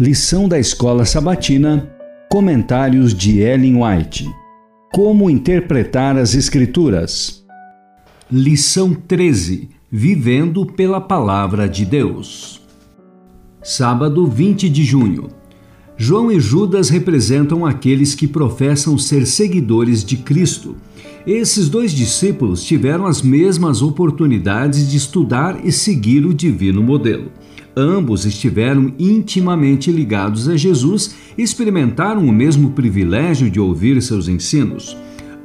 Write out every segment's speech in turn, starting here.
Lição da Escola Sabatina, Comentários de Ellen White. Como interpretar as Escrituras? Lição 13: Vivendo pela Palavra de Deus. Sábado 20 de junho. João e Judas representam aqueles que professam ser seguidores de Cristo. Esses dois discípulos tiveram as mesmas oportunidades de estudar e seguir o divino modelo. Ambos estiveram intimamente ligados a Jesus e experimentaram o mesmo privilégio de ouvir seus ensinos.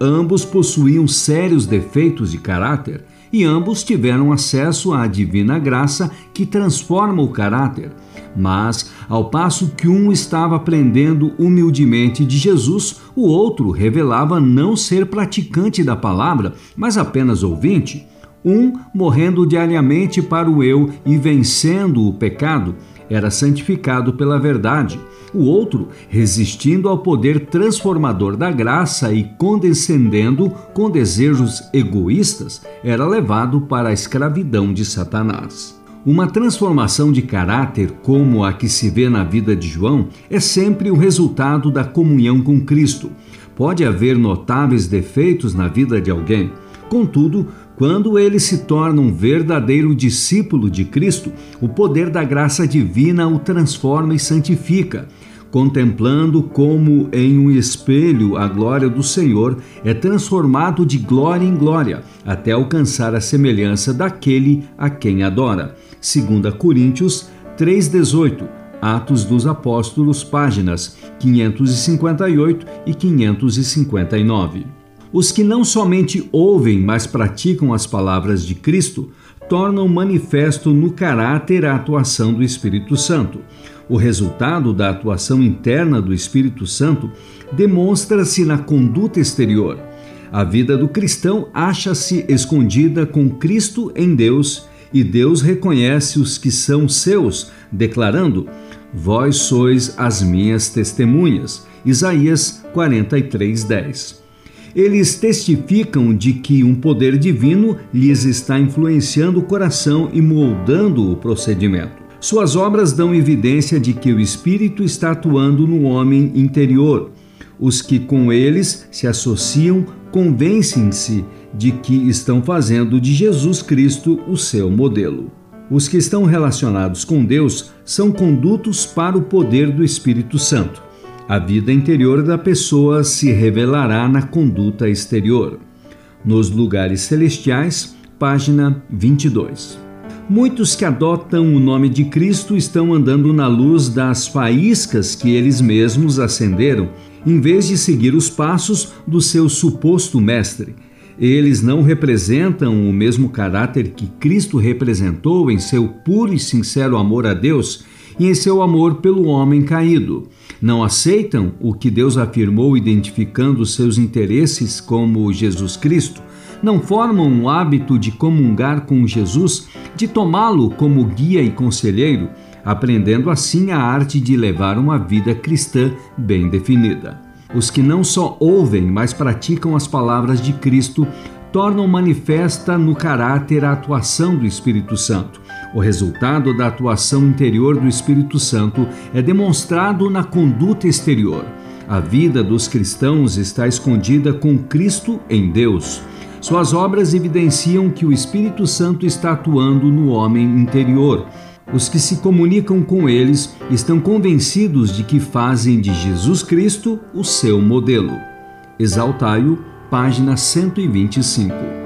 Ambos possuíam sérios defeitos de caráter e ambos tiveram acesso à divina graça que transforma o caráter. Mas, ao passo que um estava aprendendo humildemente de Jesus, o outro revelava não ser praticante da palavra, mas apenas ouvinte um morrendo diariamente para o eu e vencendo o pecado, era santificado pela verdade. O outro, resistindo ao poder transformador da graça e condescendendo com desejos egoístas, era levado para a escravidão de Satanás. Uma transformação de caráter, como a que se vê na vida de João, é sempre o resultado da comunhão com Cristo. Pode haver notáveis defeitos na vida de alguém, contudo, quando ele se torna um verdadeiro discípulo de Cristo, o poder da graça divina o transforma e santifica. Contemplando como em um espelho a glória do Senhor, é transformado de glória em glória, até alcançar a semelhança daquele a quem adora. 2 Coríntios 3,18 Atos dos Apóstolos, páginas 558 e 559. Os que não somente ouvem, mas praticam as palavras de Cristo, tornam manifesto no caráter a atuação do Espírito Santo. O resultado da atuação interna do Espírito Santo demonstra-se na conduta exterior. A vida do cristão acha-se escondida com Cristo em Deus e Deus reconhece os que são seus, declarando: Vós sois as minhas testemunhas. Isaías 43, 10 eles testificam de que um poder divino lhes está influenciando o coração e moldando o procedimento. Suas obras dão evidência de que o Espírito está atuando no homem interior. Os que com eles se associam convencem-se de que estão fazendo de Jesus Cristo o seu modelo. Os que estão relacionados com Deus são condutos para o poder do Espírito Santo. A vida interior da pessoa se revelará na conduta exterior. Nos lugares celestiais, página 22. Muitos que adotam o nome de Cristo estão andando na luz das faíscas que eles mesmos acenderam, em vez de seguir os passos do seu suposto mestre. Eles não representam o mesmo caráter que Cristo representou em seu puro e sincero amor a Deus e em seu amor pelo homem caído. Não aceitam o que Deus afirmou identificando seus interesses como Jesus Cristo. Não formam um hábito de comungar com Jesus, de tomá-lo como guia e conselheiro, aprendendo assim a arte de levar uma vida cristã bem definida. Os que não só ouvem, mas praticam as palavras de Cristo tornam manifesta no caráter a atuação do Espírito Santo. O resultado da atuação interior do Espírito Santo é demonstrado na conduta exterior. A vida dos cristãos está escondida com Cristo em Deus. Suas obras evidenciam que o Espírito Santo está atuando no homem interior. Os que se comunicam com eles estão convencidos de que fazem de Jesus Cristo o seu modelo. Exaltai-o, página 125.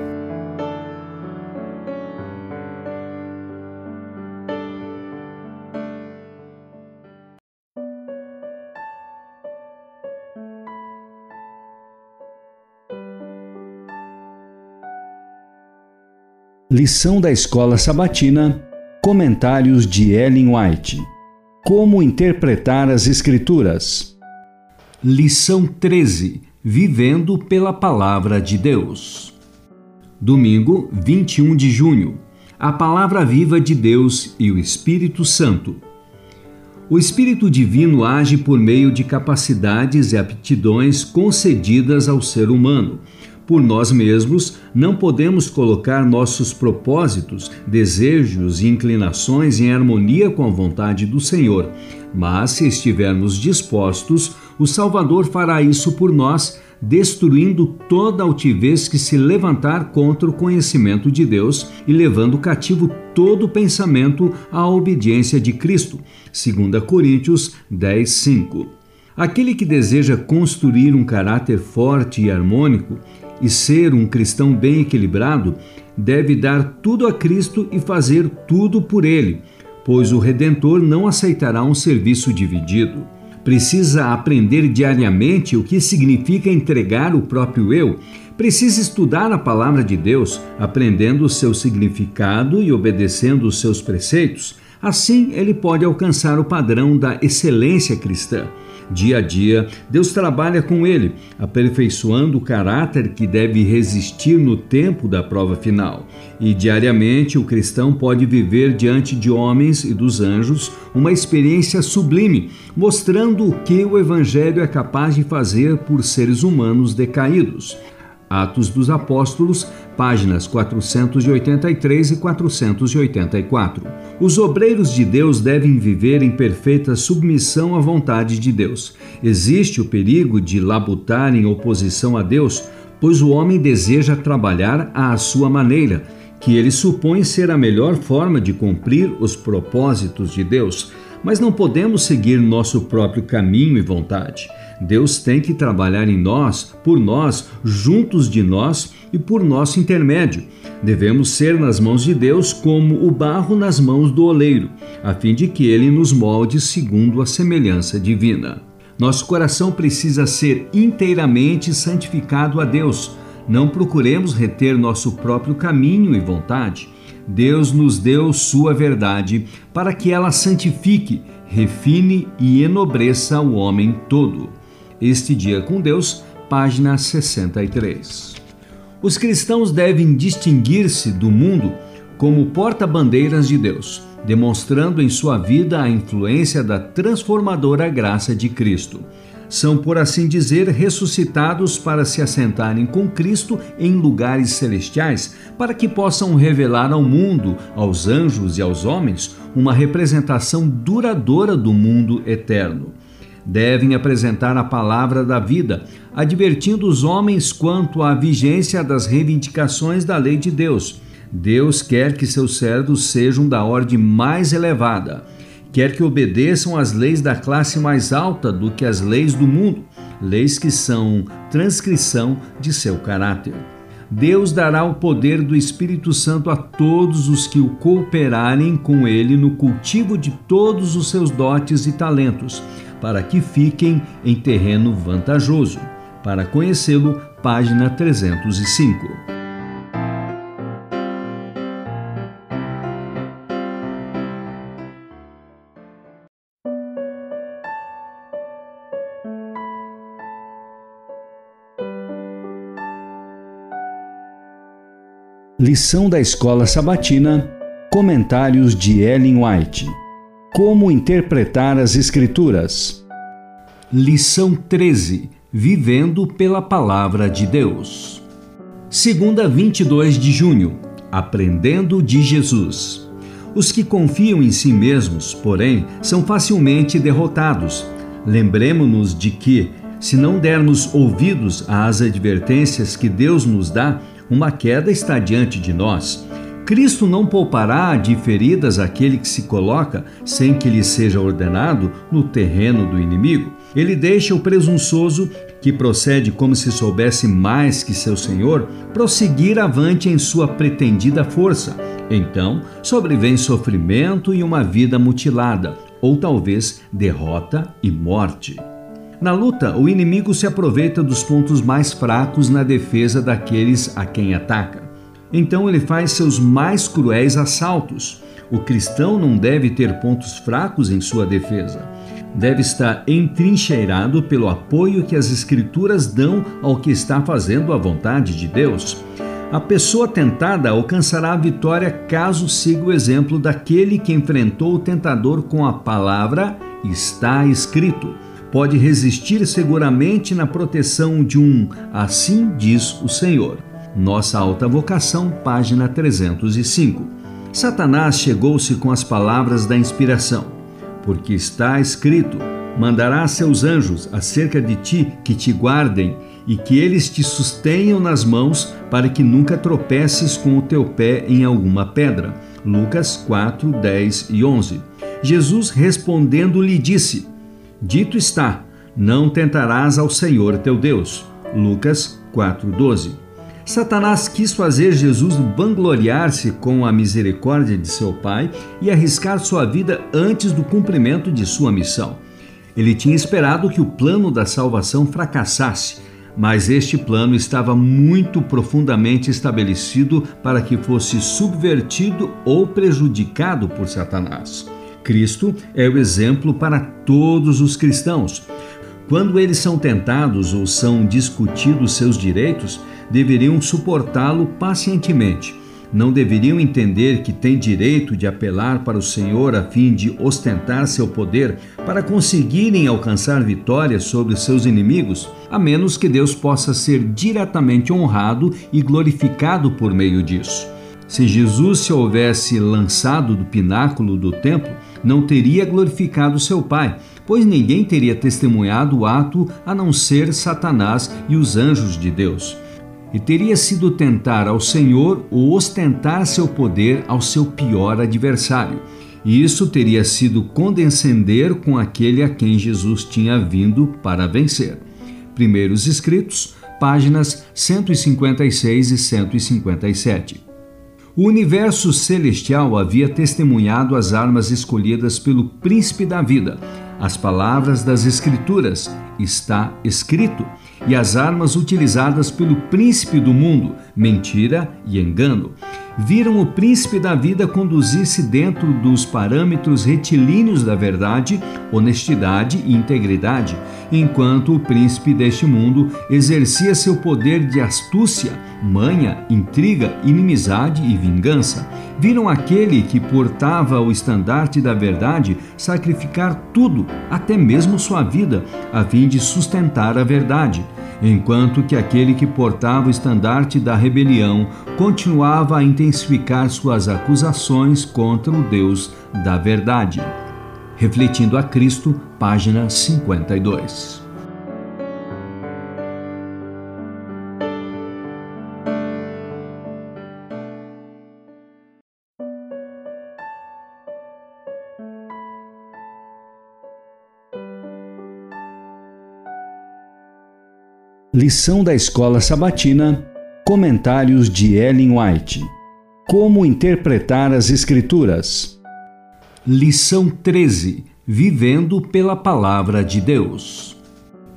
Lição da Escola Sabatina, Comentários de Ellen White. Como interpretar as Escrituras? Lição 13: Vivendo pela Palavra de Deus. Domingo, 21 de junho. A Palavra Viva de Deus e o Espírito Santo. O Espírito Divino age por meio de capacidades e aptidões concedidas ao ser humano por nós mesmos, não podemos colocar nossos propósitos, desejos e inclinações em harmonia com a vontade do Senhor. Mas se estivermos dispostos, o Salvador fará isso por nós, destruindo toda altivez que se levantar contra o conhecimento de Deus e levando cativo todo pensamento à obediência de Cristo. 2 Coríntios 10, 5. Aquele que deseja construir um caráter forte e harmônico e ser um cristão bem equilibrado deve dar tudo a Cristo e fazer tudo por Ele, pois o Redentor não aceitará um serviço dividido. Precisa aprender diariamente o que significa entregar o próprio eu. Precisa estudar a palavra de Deus, aprendendo o seu significado e obedecendo os seus preceitos. Assim, ele pode alcançar o padrão da excelência cristã. Dia a dia, Deus trabalha com ele, aperfeiçoando o caráter que deve resistir no tempo da prova final. E diariamente, o cristão pode viver diante de homens e dos anjos uma experiência sublime, mostrando o que o Evangelho é capaz de fazer por seres humanos decaídos. Atos dos Apóstolos, páginas 483 e 484. Os obreiros de Deus devem viver em perfeita submissão à vontade de Deus. Existe o perigo de labutar em oposição a Deus, pois o homem deseja trabalhar à sua maneira, que ele supõe ser a melhor forma de cumprir os propósitos de Deus. Mas não podemos seguir nosso próprio caminho e vontade. Deus tem que trabalhar em nós, por nós, juntos de nós e por nosso intermédio. Devemos ser nas mãos de Deus como o barro nas mãos do oleiro, a fim de que ele nos molde segundo a semelhança divina. Nosso coração precisa ser inteiramente santificado a Deus. Não procuremos reter nosso próprio caminho e vontade. Deus nos deu Sua verdade para que ela santifique, refine e enobreça o homem todo. Este Dia com Deus, página 63. Os cristãos devem distinguir-se do mundo como porta-bandeiras de Deus, demonstrando em sua vida a influência da transformadora graça de Cristo. São, por assim dizer, ressuscitados para se assentarem com Cristo em lugares celestiais, para que possam revelar ao mundo, aos anjos e aos homens, uma representação duradoura do mundo eterno devem apresentar a palavra da vida, advertindo os homens quanto à vigência das reivindicações da lei de Deus. Deus quer que seus servos sejam da ordem mais elevada, quer que obedeçam às leis da classe mais alta do que as leis do mundo, leis que são transcrição de seu caráter. Deus dará o poder do Espírito Santo a todos os que o cooperarem com ele no cultivo de todos os seus dotes e talentos para que fiquem em terreno vantajoso. Para conhecê-lo, página 305. Lição da Escola Sabatina Comentários de Ellen White como interpretar as Escrituras? Lição 13: Vivendo pela Palavra de Deus. Segunda, 22 de junho. Aprendendo de Jesus. Os que confiam em si mesmos, porém, são facilmente derrotados. Lembremos-nos de que, se não dermos ouvidos às advertências que Deus nos dá, uma queda está diante de nós. Cristo não poupará de feridas aquele que se coloca, sem que lhe seja ordenado, no terreno do inimigo. Ele deixa o presunçoso, que procede como se soubesse mais que seu senhor, prosseguir avante em sua pretendida força. Então sobrevém sofrimento e uma vida mutilada, ou talvez derrota e morte. Na luta, o inimigo se aproveita dos pontos mais fracos na defesa daqueles a quem ataca. Então ele faz seus mais cruéis assaltos. O cristão não deve ter pontos fracos em sua defesa. Deve estar entrincheirado pelo apoio que as Escrituras dão ao que está fazendo a vontade de Deus. A pessoa tentada alcançará a vitória caso siga o exemplo daquele que enfrentou o tentador com a palavra está escrito. Pode resistir seguramente na proteção de um assim diz o Senhor. Nossa Alta Vocação, página 305. Satanás chegou-se com as palavras da inspiração. porque está escrito: Mandará seus anjos acerca de ti que te guardem e que eles te sustenham nas mãos para que nunca tropeces com o teu pé em alguma pedra. Lucas 4, 10 e 11. Jesus respondendo lhe disse: Dito está, não tentarás ao Senhor teu Deus. Lucas 4, 12. Satanás quis fazer Jesus vangloriar-se com a misericórdia de seu Pai e arriscar sua vida antes do cumprimento de sua missão. Ele tinha esperado que o plano da salvação fracassasse mas este plano estava muito profundamente estabelecido para que fosse subvertido ou prejudicado por Satanás. Cristo é o exemplo para todos os cristãos. Quando eles são tentados ou são discutidos seus direitos, deveriam suportá-lo pacientemente não deveriam entender que têm direito de apelar para o Senhor a fim de ostentar seu poder para conseguirem alcançar vitória sobre seus inimigos, a menos que Deus possa ser diretamente honrado e glorificado por meio disso. Se Jesus se houvesse lançado do pináculo do templo, não teria glorificado seu Pai, pois ninguém teria testemunhado o ato a não ser Satanás e os anjos de Deus e teria sido tentar ao Senhor ou ostentar seu poder ao seu pior adversário. E isso teria sido condescender com aquele a quem Jesus tinha vindo para vencer. Primeiros Escritos, páginas 156 e 157. O universo celestial havia testemunhado as armas escolhidas pelo príncipe da vida, as palavras das Escrituras, está escrito, e as armas utilizadas pelo príncipe do mundo, mentira e engano viram o príncipe da vida conduzir-se dentro dos parâmetros retilíneos da verdade, honestidade e integridade, enquanto o príncipe deste mundo exercia seu poder de astúcia, manha, intriga, inimizade e vingança. Viram aquele que portava o estandarte da verdade sacrificar tudo, até mesmo sua vida, a fim de sustentar a verdade enquanto que aquele que portava o estandarte da rebelião continuava a intensificar suas acusações contra o Deus da verdade. Refletindo a Cristo, página 52. Lição da Escola Sabatina, Comentários de Ellen White. Como interpretar as Escrituras? Lição 13: Vivendo pela Palavra de Deus.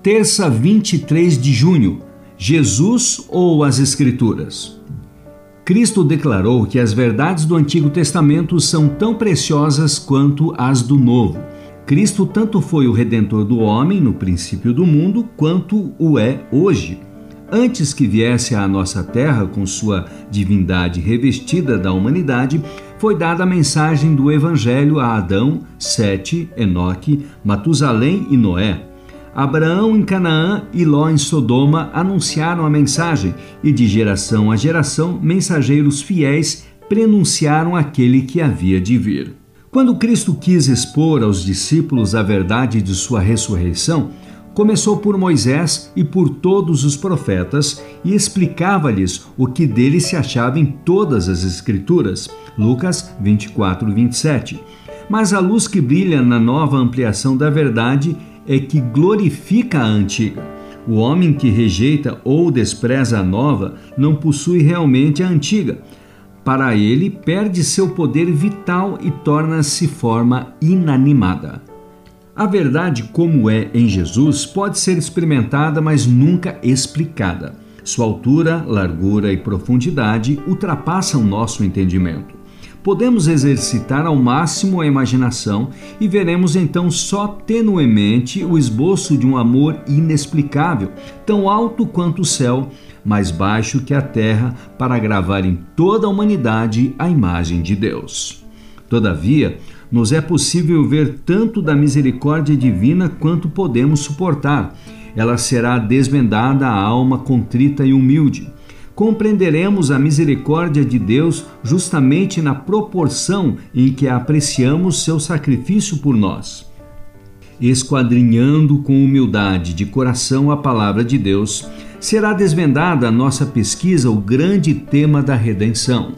Terça 23 de junho: Jesus ou as Escrituras? Cristo declarou que as verdades do Antigo Testamento são tão preciosas quanto as do Novo Cristo tanto foi o redentor do homem no princípio do mundo, quanto o é hoje. Antes que viesse à nossa terra com sua divindade revestida da humanidade, foi dada a mensagem do Evangelho a Adão, Sete, Enoque, Matusalém e Noé. Abraão em Canaã e Ló em Sodoma anunciaram a mensagem, e de geração a geração, mensageiros fiéis prenunciaram aquele que havia de vir. Quando Cristo quis expor aos discípulos a verdade de sua ressurreição, começou por Moisés e por todos os profetas e explicava-lhes o que dele se achava em todas as Escrituras. Lucas 24, 27. Mas a luz que brilha na nova ampliação da verdade é que glorifica a antiga. O homem que rejeita ou despreza a nova não possui realmente a antiga para ele, perde seu poder vital e torna-se forma inanimada. A verdade, como é em Jesus, pode ser experimentada, mas nunca explicada. Sua altura, largura e profundidade ultrapassam nosso entendimento. Podemos exercitar ao máximo a imaginação e veremos então só tenuemente o esboço de um amor inexplicável, tão alto quanto o céu, mais baixo que a terra, para gravar em toda a humanidade a imagem de Deus. Todavia, nos é possível ver tanto da misericórdia divina quanto podemos suportar. Ela será desvendada à alma contrita e humilde. compreenderemos a misericórdia de Deus justamente na proporção em que apreciamos seu sacrifício por nós. Esquadrinhando com humildade de coração a palavra de Deus, será desvendada a nossa pesquisa o grande tema da redenção.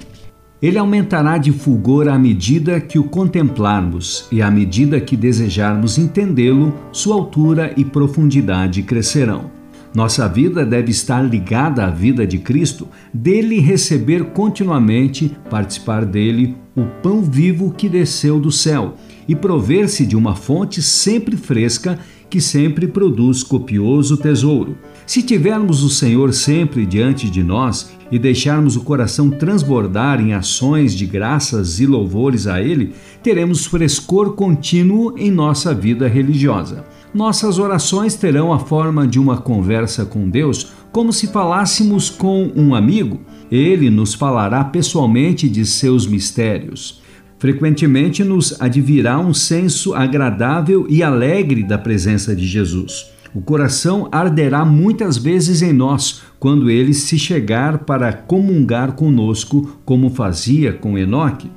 Ele aumentará de fulgor à medida que o contemplarmos e à medida que desejarmos entendê-lo, sua altura e profundidade crescerão. Nossa vida deve estar ligada à vida de Cristo, dele receber continuamente, participar dele, o pão vivo que desceu do céu, e prover-se de uma fonte sempre fresca que sempre produz copioso tesouro. Se tivermos o Senhor sempre diante de nós e deixarmos o coração transbordar em ações de graças e louvores a Ele, teremos frescor contínuo em nossa vida religiosa. Nossas orações terão a forma de uma conversa com Deus, como se falássemos com um amigo. Ele nos falará pessoalmente de seus mistérios. Frequentemente nos advirá um senso agradável e alegre da presença de Jesus. O coração arderá muitas vezes em nós quando ele se chegar para comungar conosco, como fazia com Enoque.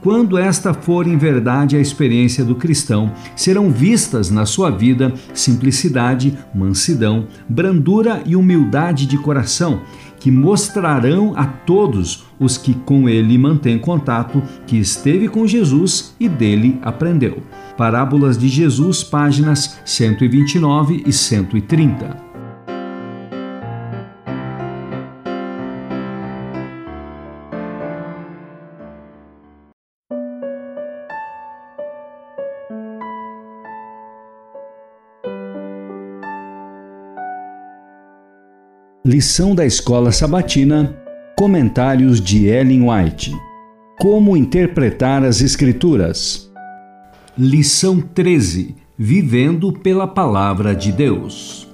Quando esta for em verdade a experiência do cristão, serão vistas na sua vida simplicidade, mansidão, brandura e humildade de coração, que mostrarão a todos os que com ele mantêm contato que esteve com Jesus e dele aprendeu. Parábolas de Jesus, páginas 129 e 130. Lição da Escola Sabatina, Comentários de Ellen White. Como interpretar as Escrituras? Lição 13: Vivendo pela Palavra de Deus.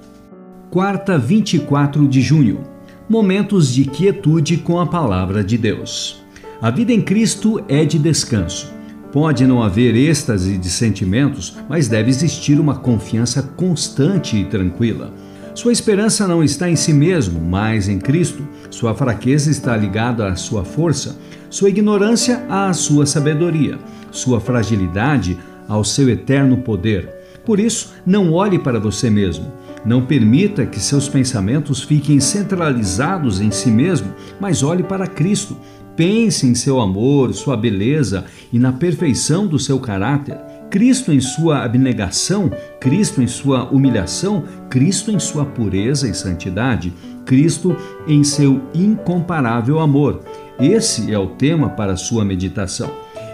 Quarta, 24 de junho. Momentos de quietude com a Palavra de Deus. A vida em Cristo é de descanso. Pode não haver êxtase de sentimentos, mas deve existir uma confiança constante e tranquila. Sua esperança não está em si mesmo, mas em Cristo. Sua fraqueza está ligada à sua força, sua ignorância à sua sabedoria, sua fragilidade ao seu eterno poder. Por isso, não olhe para você mesmo. Não permita que seus pensamentos fiquem centralizados em si mesmo, mas olhe para Cristo. Pense em seu amor, sua beleza e na perfeição do seu caráter. Cristo em sua abnegação, Cristo em sua humilhação, Cristo em sua pureza e santidade, Cristo em seu incomparável amor. Esse é o tema para sua meditação.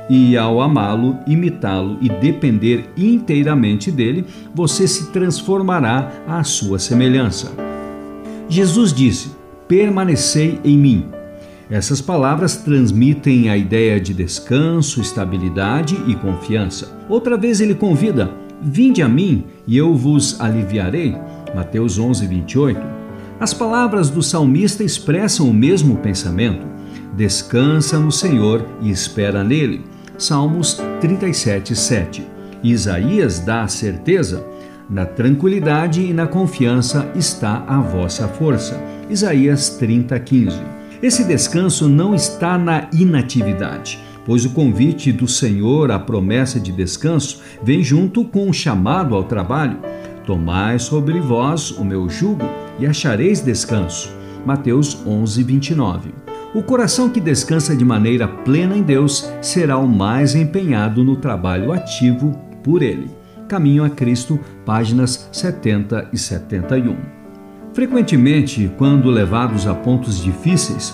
E ao amá-lo, imitá-lo e depender inteiramente dele, você se transformará à sua semelhança. Jesus disse: Permanecei em mim essas palavras transmitem a ideia de descanso, estabilidade e confiança. Outra vez ele convida: Vinde a mim e eu vos aliviarei. Mateus 11, 28. As palavras do salmista expressam o mesmo pensamento. Descansa no Senhor e espera nele. Salmos 37, 7. Isaías dá a certeza: na tranquilidade e na confiança está a vossa força. Isaías 30, 15. Esse descanso não está na inatividade, pois o convite do Senhor à promessa de descanso vem junto com o chamado ao trabalho. Tomai sobre vós o meu jugo e achareis descanso. Mateus 11, 29. O coração que descansa de maneira plena em Deus será o mais empenhado no trabalho ativo por Ele. Caminho a Cristo, páginas 70 e 71. Frequentemente, quando levados a pontos difíceis,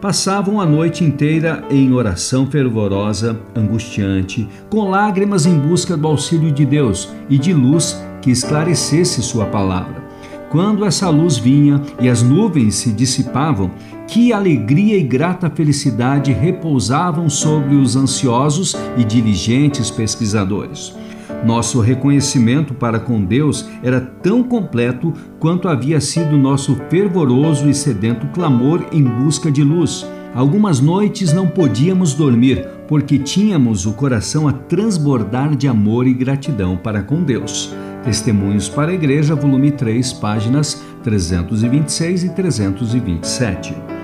passavam a noite inteira em oração fervorosa, angustiante, com lágrimas em busca do auxílio de Deus e de luz que esclarecesse Sua palavra. Quando essa luz vinha e as nuvens se dissipavam, que alegria e grata felicidade repousavam sobre os ansiosos e diligentes pesquisadores. Nosso reconhecimento para com Deus era tão completo quanto havia sido nosso fervoroso e sedento clamor em busca de luz. Algumas noites não podíamos dormir porque tínhamos o coração a transbordar de amor e gratidão para com Deus. Testemunhos para a Igreja, volume 3, páginas 326 e 327.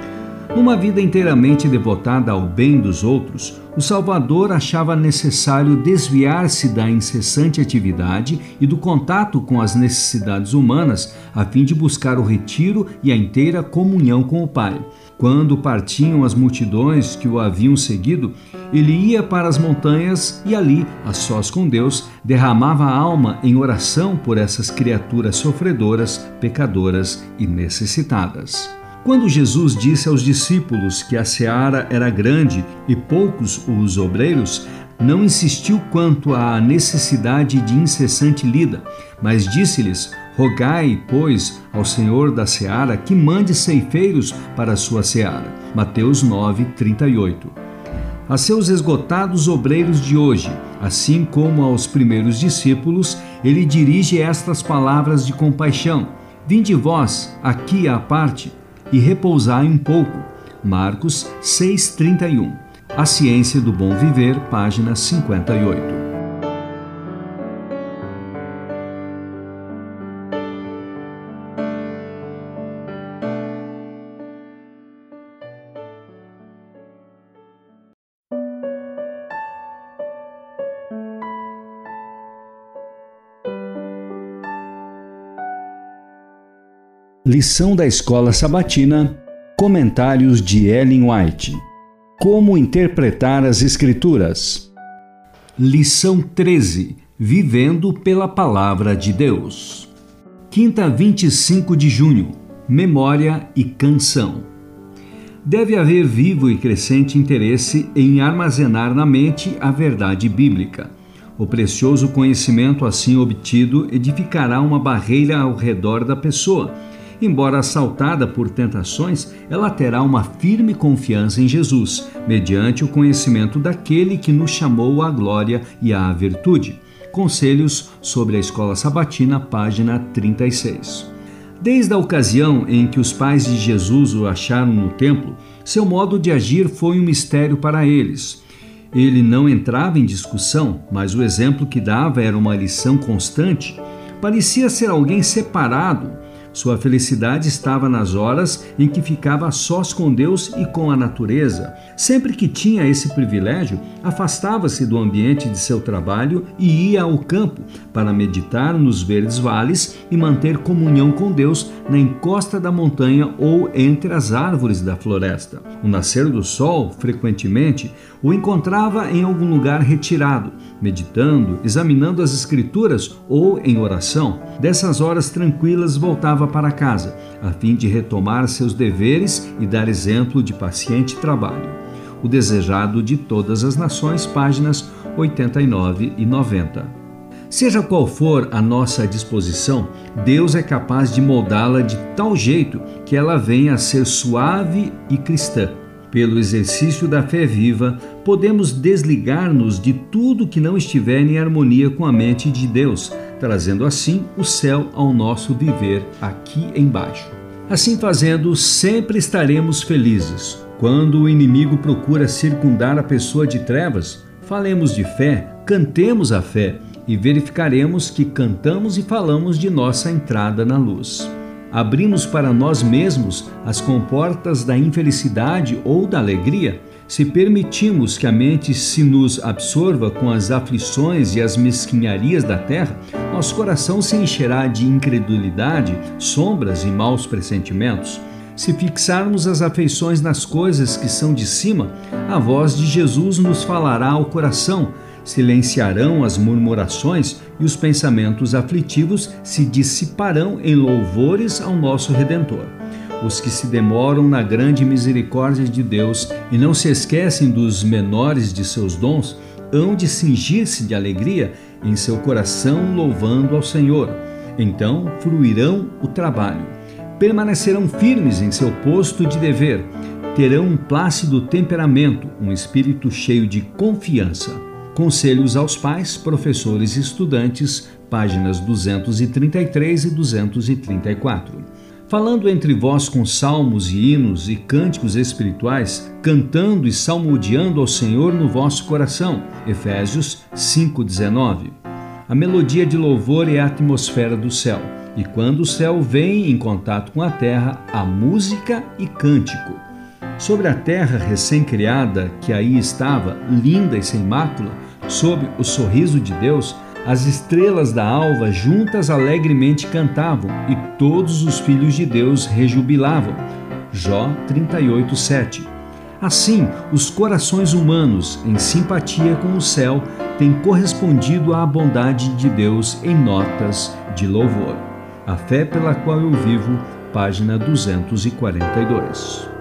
Numa vida inteiramente devotada ao bem dos outros, o Salvador achava necessário desviar-se da incessante atividade e do contato com as necessidades humanas, a fim de buscar o retiro e a inteira comunhão com o Pai. Quando partiam as multidões que o haviam seguido, ele ia para as montanhas e ali, a sós com Deus, derramava a alma em oração por essas criaturas sofredoras, pecadoras e necessitadas. Quando Jesus disse aos discípulos que a seara era grande e poucos os obreiros, não insistiu quanto à necessidade de incessante lida, mas disse-lhes: Rogai, pois, ao Senhor da seara que mande ceifeiros para a sua seara. Mateus 9, 38. A seus esgotados obreiros de hoje, assim como aos primeiros discípulos, ele dirige estas palavras de compaixão: Vinde vós, aqui à parte, e repousai um pouco. Marcos 6:31. A Ciência do Bom Viver, página 58. Lição da Escola Sabatina, Comentários de Ellen White. Como interpretar as Escrituras? Lição 13: Vivendo pela Palavra de Deus. Quinta, 25 de junho. Memória e canção. Deve haver vivo e crescente interesse em armazenar na mente a verdade bíblica. O precioso conhecimento assim obtido edificará uma barreira ao redor da pessoa Embora assaltada por tentações, ela terá uma firme confiança em Jesus, mediante o conhecimento daquele que nos chamou à glória e à virtude. Conselhos sobre a Escola Sabatina, página 36. Desde a ocasião em que os pais de Jesus o acharam no templo, seu modo de agir foi um mistério para eles. Ele não entrava em discussão, mas o exemplo que dava era uma lição constante. Parecia ser alguém separado, sua felicidade estava nas horas em que ficava sós com Deus e com a natureza. Sempre que tinha esse privilégio, afastava-se do ambiente de seu trabalho e ia ao campo para meditar nos verdes vales e manter comunhão com Deus na encosta da montanha ou entre as árvores da floresta. O nascer do sol, frequentemente, o encontrava em algum lugar retirado, meditando, examinando as Escrituras ou em oração. Dessas horas tranquilas voltava para casa, a fim de retomar seus deveres e dar exemplo de paciente trabalho. O desejado de todas as nações, páginas 89 e 90. Seja qual for a nossa disposição, Deus é capaz de moldá-la de tal jeito que ela venha a ser suave e cristã. Pelo exercício da fé viva, podemos desligar-nos de tudo que não estiver em harmonia com a mente de Deus, trazendo assim o céu ao nosso viver aqui embaixo. Assim fazendo, sempre estaremos felizes. Quando o inimigo procura circundar a pessoa de trevas, falemos de fé, cantemos a fé e verificaremos que cantamos e falamos de nossa entrada na luz. Abrimos para nós mesmos as comportas da infelicidade ou da alegria se permitimos que a mente se nos absorva com as aflições e as mesquinharias da terra, nosso coração se encherá de incredulidade, sombras e maus pressentimentos. Se fixarmos as afeições nas coisas que são de cima, a voz de Jesus nos falará ao coração, silenciarão as murmurações e os pensamentos aflitivos se dissiparão em louvores ao nosso Redentor. Os que se demoram na grande misericórdia de Deus e não se esquecem dos menores de seus dons, hão de cingir-se de alegria em seu coração, louvando ao Senhor. Então fruirão o trabalho, permanecerão firmes em seu posto de dever, terão um plácido temperamento, um espírito cheio de confiança. Conselhos aos pais, professores e estudantes, páginas 233 e 234 falando entre vós com salmos e hinos e cânticos espirituais, cantando e salmodiando ao Senhor no vosso coração. Efésios 5:19. A melodia de louvor é a atmosfera do céu, e quando o céu vem em contato com a terra, há música e cântico. Sobre a terra recém-criada que aí estava, linda e sem mácula, sob o sorriso de Deus, as estrelas da alva juntas alegremente cantavam e todos os filhos de Deus rejubilavam. Jó 38, 7. Assim, os corações humanos, em simpatia com o céu, têm correspondido à bondade de Deus em notas de louvor. A fé pela qual eu vivo, página 242.